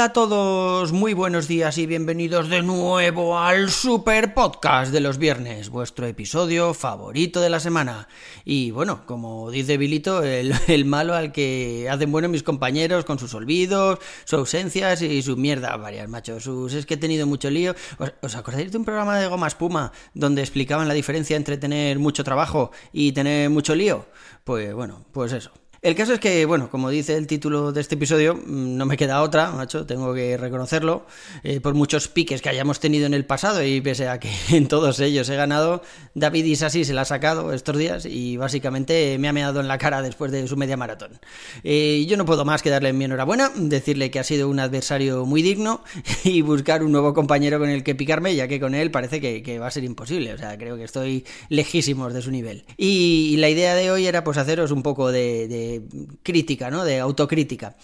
Hola a todos, muy buenos días y bienvenidos de nuevo al Super Podcast de los viernes, vuestro episodio favorito de la semana. Y bueno, como dice Bilito, el, malo al que hacen bueno mis compañeros con sus olvidos, sus ausencias y su mierda varias, macho. Sus, es que he tenido mucho lío. ¿Os, os acordáis de un programa de Goma Espuma donde explicaban la diferencia entre tener mucho trabajo y tener mucho lío? Pues bueno, pues eso. El caso es que, bueno, como dice el título de este episodio, mm, no me queda otra, macho, tengo que reconocerlo, eh, por muchos piques que hayamos tenido en el pasado y pese a que en todos ellos he ganado, David Isasi se la ha sacado estos días y básicamente me ha meado en la cara después de su media maratón. Eh, yo no puedo más que darle mi enhorabuena, decirle que ha sido un adversario muy digno y buscar un nuevo compañero con el que picarme, ya que con él parece que, va a ser imposible, o sea, creo que estoy lejísimos de su nivel. Y, la idea de hoy era pues haceros un poco de, de crítica, ¿no? De autocrítica.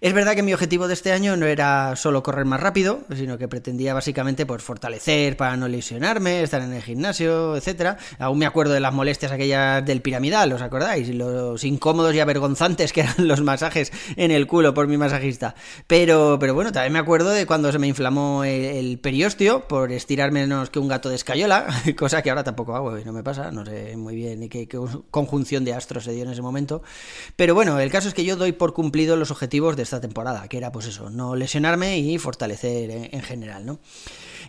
Es verdad que mi objetivo de este año no era solo correr más rápido, sino que pretendía básicamente pues fortalecer para no lesionarme, estar en el gimnasio, etcétera. Aún me acuerdo de las molestias aquellas del piramidal, ¿os acordáis? Los incómodos y avergonzantes que eran los masajes en el culo por mi masajista. Pero, pero bueno, también me acuerdo de cuando se me inflamó el, el por estirar menos que un gato de escayola, cosa que ahora tampoco hago y no me pasa, no sé muy bien qué, qué conjunción de astros se dio en ese momento. Pero bueno, el caso es que yo doy por cumplido los objetivos de esta temporada, que era pues eso, no lesionarme y fortalecer en, en general, ¿no?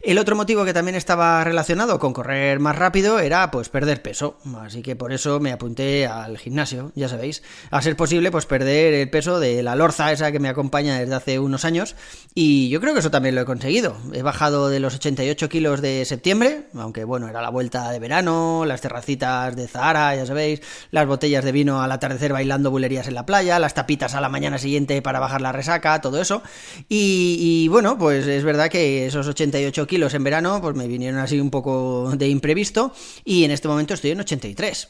El otro motivo que también estaba relacionado con correr más rápido era pues perder peso, así que por eso me apunté al gimnasio, ya sabéis, a ser posible pues perder el peso de la lorza esa que me acompaña desde hace unos años y yo creo que eso también lo he conseguido. He bajado de los 88 kilos de septiembre, aunque bueno, era la vuelta de verano, las terracitas de Zahara, ya sabéis, las botellas de vino al atardecer bailando bulerías en la playa, las tapitas a la mañana siguiente para bajar la resaca, todo eso. Y, bueno, pues es verdad que esos 88 kilos en verano pues me vinieron así un poco de imprevisto y en este momento estoy en 83.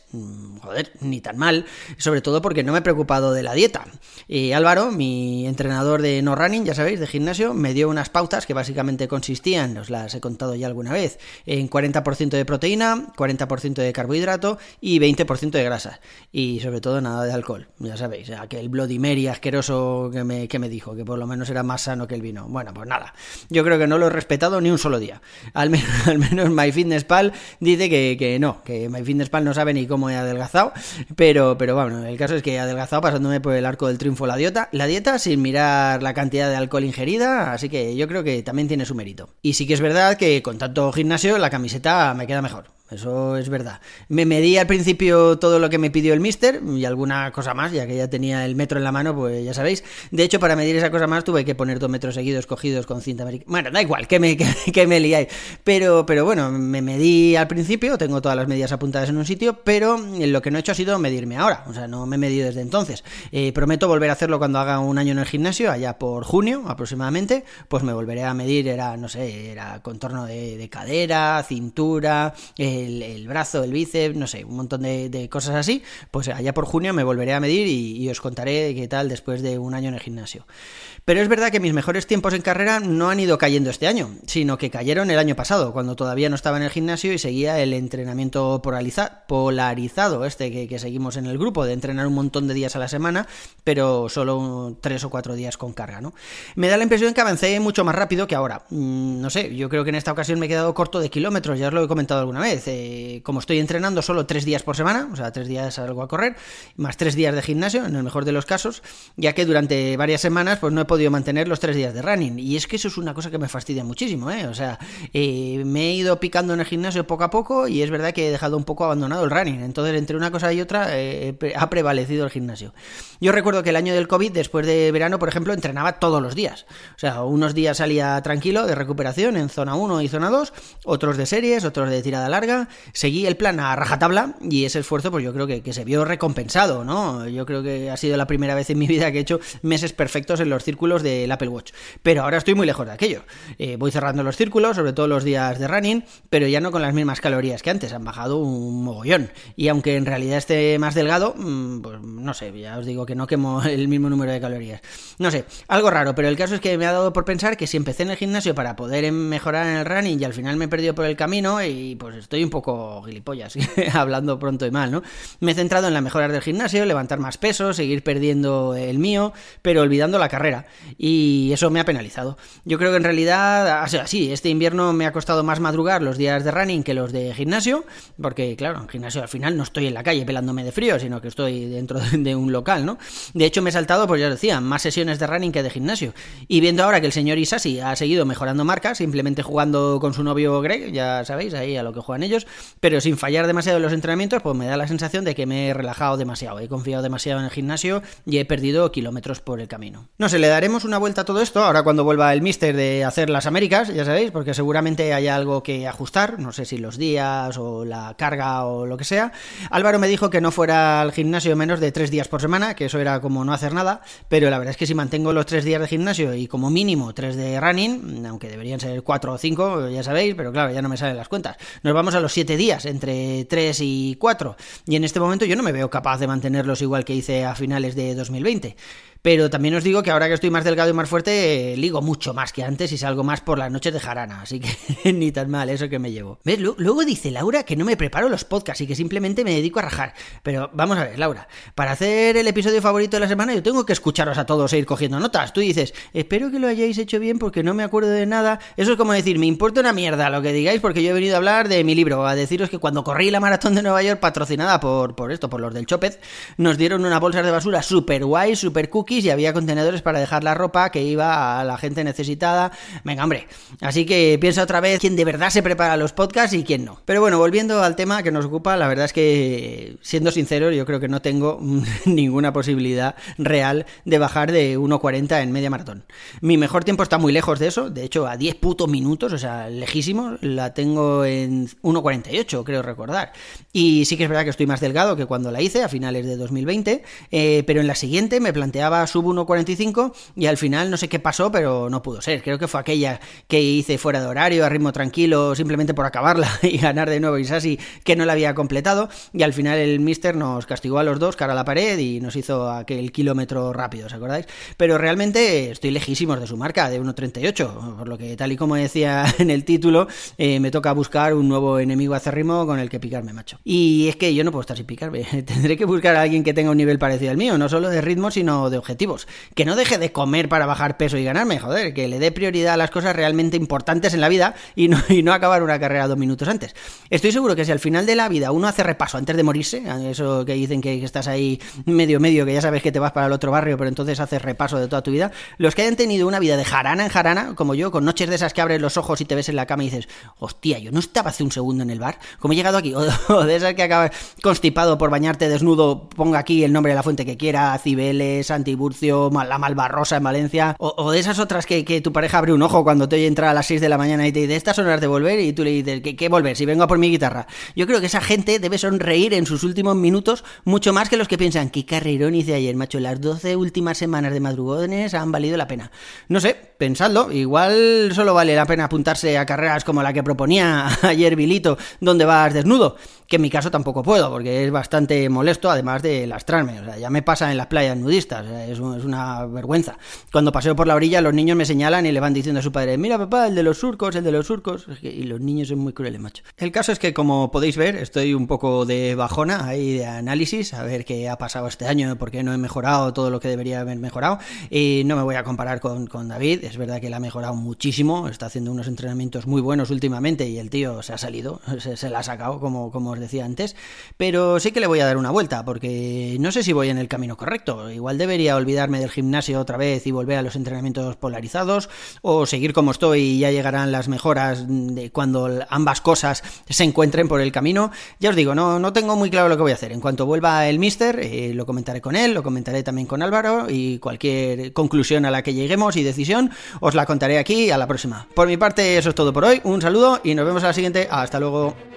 Joder, ni tan mal, sobre todo porque no me he preocupado de la dieta. Y Álvaro, mi entrenador de no running, ya sabéis, de gimnasio, me dio unas pautas que básicamente consistían, os las he contado ya alguna vez, en 40% de proteína, 40% de carbohidrato y 20% de grasa. Y sobre todo nada de alcohol, ya sabéis, aquel Bloody Mary asqueroso que me, que me dijo, que por lo menos era más sano que el vino. Bueno, pues nada, yo creo que no lo he respetado ni un solo día. Al menos, al menos MyFitnessPal dice que, que, no, que MyFitnessPal no sabe ni cómo he adelgazado, pero, pero bueno, el caso es que he adelgazado pasándome por el arco del triunfo la dieta, la dieta sin mirar la cantidad de alcohol ingerida, así que yo creo que también tiene su mérito. Y sí que es verdad que con tanto gimnasio la camiseta me queda mejor. Eso es verdad. Me medí al principio todo lo que me pidió el mister y alguna cosa más, ya que ya tenía el metro en la mano, pues ya sabéis. De hecho, para medir esa cosa más tuve que poner dos metros seguidos cogidos con cinta americana. Bueno, da igual, que me, que, que me liáis. Pero, pero bueno, me medí al principio, tengo todas las medidas apuntadas en un sitio, pero lo que no he hecho ha sido medirme ahora. O sea, no me he medido desde entonces. Eh, prometo volver a hacerlo cuando haga un año en el gimnasio, allá por junio aproximadamente. Pues me volveré a medir, era, no sé, era contorno de, de cadera, cintura. Eh, el, brazo, el bíceps, no sé, un montón de, cosas así, pues allá por junio me volveré a medir y, y, os contaré qué tal después de un año en el gimnasio. Pero es verdad que mis mejores tiempos en carrera no han ido cayendo este año, sino que cayeron el año pasado, cuando todavía no estaba en el gimnasio y seguía el entrenamiento polarizado, este que, que seguimos en el grupo, de entrenar un montón de días a la semana, pero solo tres o cuatro días con carga, ¿no? Me da la impresión que avancé mucho más rápido que ahora. Mm, no sé, yo creo que en esta ocasión me he quedado corto de kilómetros, ya os lo he comentado alguna vez. Como estoy entrenando solo tres días por semana, o sea, tres días salgo a correr, más tres días de gimnasio, en el mejor de los casos, ya que durante varias semanas pues no he podido mantener los tres días de running. Y es que eso es una cosa que me fastidia muchísimo, ¿eh? O sea, eh, me he ido picando en el gimnasio poco a poco y es verdad que he dejado un poco abandonado el running. Entonces, entre una cosa y otra, eh, ha prevalecido el gimnasio. Yo recuerdo que el año del COVID, después de verano, por ejemplo, entrenaba todos los días. O sea, unos días salía tranquilo de recuperación en zona 1 y zona 2, otros de series, otros de tirada larga seguí el plan a rajatabla y ese esfuerzo pues yo creo que, se vio recompensado, ¿no? Yo creo que ha sido la primera vez en mi vida que he hecho meses perfectos en los círculos del Apple Watch. Pero ahora estoy muy lejos de aquello. Eh, voy cerrando los círculos, sobre todo los días de running, pero ya no con las mismas calorías que antes, han bajado un mogollón. Y aunque en realidad esté más delgado, mm, pues no sé, ya os digo que no quemo el mismo número de calorías. No sé, algo raro, pero el caso es que me ha dado por pensar que si empecé en el gimnasio para poder mejorar en el running y al final me he perdido por el camino y pues estoy un poco gilipollas, hablando pronto y mal, ¿no? Me he centrado en la mejora del gimnasio, levantar más peso, seguir perdiendo el mío, pero olvidando la carrera. Y eso me ha penalizado. Yo creo que en realidad, o sí, este invierno me ha costado más madrugar los días de running que los de gimnasio, porque claro, en gimnasio al final no estoy en la calle pelándome de frío, sino que estoy dentro de un local, ¿no? De hecho, me he saltado, pues ya os decía, más sesiones de running que de gimnasio. Y viendo ahora que el señor Isasi ha seguido mejorando marcas, simplemente jugando con su novio Greg, ya sabéis, ahí a lo que juegan ellos, pero sin fallar demasiado en los entrenamientos, pues me da la sensación de que me he relajado demasiado, he confiado demasiado en el gimnasio y he perdido kilómetros por el camino. No sé, le daremos una vuelta a todo esto ahora cuando vuelva el mister de hacer las Américas, ya sabéis, porque seguramente hay algo que ajustar, no sé si los días o la carga o lo que sea. Álvaro me dijo que no fuera al gimnasio menos de tres días por semana, que eso era como no hacer nada, pero la verdad es que si mantengo los tres días de gimnasio y como mínimo tres de running, aunque deberían ser cuatro o cinco, ya sabéis, pero claro, ya no me salen las cuentas. Nos vamos a los siete días, entre tres y cuatro, y en este momento yo no me veo capaz de mantenerlos igual que hice a finales de 2020. Pero también os digo que ahora que estoy más delgado y más fuerte, ligo mucho más que antes y salgo más por las noches de jarana. Así que ni tan mal eso que me llevo. ¿Ves? Luego dice Laura que no me preparo los podcasts y que simplemente me dedico a rajar. Pero vamos a ver, Laura. Para hacer el episodio favorito de la semana, yo tengo que escucharos a todos e ir cogiendo notas. Tú dices, espero que lo hayáis hecho bien porque no me acuerdo de nada. Eso es como decir, me importa una mierda lo que digáis porque yo he venido a hablar de mi libro. A deciros que cuando corrí la maratón de Nueva York, patrocinada por, por esto, por los del Chopez, nos dieron una bolsa de basura super guay, super cookie y había contenedores para dejar la ropa que iba a la gente necesitada. Venga, hombre. Así que piensa otra vez quién de verdad se prepara los podcasts y quién no. Pero bueno, volviendo al tema que nos ocupa, la verdad es que, siendo sincero, yo creo que no tengo ninguna posibilidad real de bajar de 1.40 en media maratón. Mi mejor tiempo está muy lejos de eso, de hecho a 10 putos minutos, o sea, lejísimo, la tengo en 1.48, creo recordar. Y sí que es verdad que estoy más delgado que cuando la hice, a finales de 2020, eh, pero en la siguiente me planteaba sub 1.45 y al final no sé qué pasó, pero no pudo ser. Creo que fue aquella que hice fuera de horario, a ritmo tranquilo, simplemente por acabarla y ganar de nuevo Isasi, que no la había completado. Y al final el Mister nos castigó a los dos cara a la pared y nos hizo aquel kilómetro rápido, ¿os acordáis? Pero realmente estoy lejísimos de su marca, de 1.38, por lo que tal y como decía en el título, eh, me toca buscar un nuevo enemigo acérrimo con el que picarme, macho. Y es que yo no puedo estar sin picarme, tendré que buscar a alguien que tenga un nivel parecido al mío, no solo de ritmo, sino de objetivos. Que no deje de comer para bajar peso y ganarme, joder, que le dé prioridad a las cosas realmente importantes en la vida y no, y no acabar una carrera dos minutos antes. Estoy seguro que si al final de la vida uno hace repaso antes de morirse, eso que dicen que estás ahí medio medio, que ya sabes que te vas para el otro barrio, pero entonces haces repaso de toda tu vida, los que hayan tenido una vida de jarana en jarana, como yo, con noches de esas que abres los ojos y te ves en la cama y dices, hostia, yo no estaba hace un segundo en el bar, ¿cómo he llegado aquí? O, de esas que acabas constipado por bañarte desnudo, ponga aquí el nombre de la fuente que quiera, Cibeles, Antiburcio, la Malvarrosa en Valencia, o, de esas otras que, tu pareja abre un ojo cuando te oye entrar a las 6 de la mañana y te dice, estas horas de volver, y tú le dices, ¿qué, volver? Si vengo a por mi guitarra. Yo creo que esa gente debe sonreír en sus últimos minutos mucho más que los que piensan, qué carrerón hice ayer, macho, las 12 últimas semanas de madrugones han valido la pena. No sé, pensadlo, igual solo vale la pena apuntarse a carreras como la que proponía ayer Vilito, donde vas desnudo que en mi caso tampoco puedo, porque es bastante molesto, además de lastrarme. O sea, ya me pasa en las playas nudistas, es, una vergüenza. Cuando paseo por la orilla, los niños me señalan y le van diciendo a su padre, mira papá, el de los surcos, el de los surcos. Y los niños son muy crueles, macho. El caso es que, como podéis ver, estoy un poco de bajona ahí de análisis, a ver qué ha pasado este año, por qué no he mejorado todo lo que debería haber mejorado. Y no me voy a comparar con, con David, es verdad que él ha mejorado muchísimo, está haciendo unos entrenamientos muy buenos últimamente y el tío se ha salido, se, se la ha sacado, como, como os decía antes, pero sí que le voy a dar una vuelta, porque no sé si voy en el camino correcto. Igual debería olvidarme del gimnasio otra vez y volver a los entrenamientos polarizados, o seguir como estoy y ya llegarán las mejoras de cuando ambas cosas se encuentren por el camino. Ya os digo, no, no tengo muy claro lo que voy a hacer. En cuanto vuelva el Mister, eh, lo comentaré con él, lo comentaré también con Álvaro y cualquier conclusión a la que lleguemos y decisión os la contaré aquí a la próxima. Por mi parte, eso es todo por hoy. Un saludo y nos vemos a la siguiente. Hasta luego.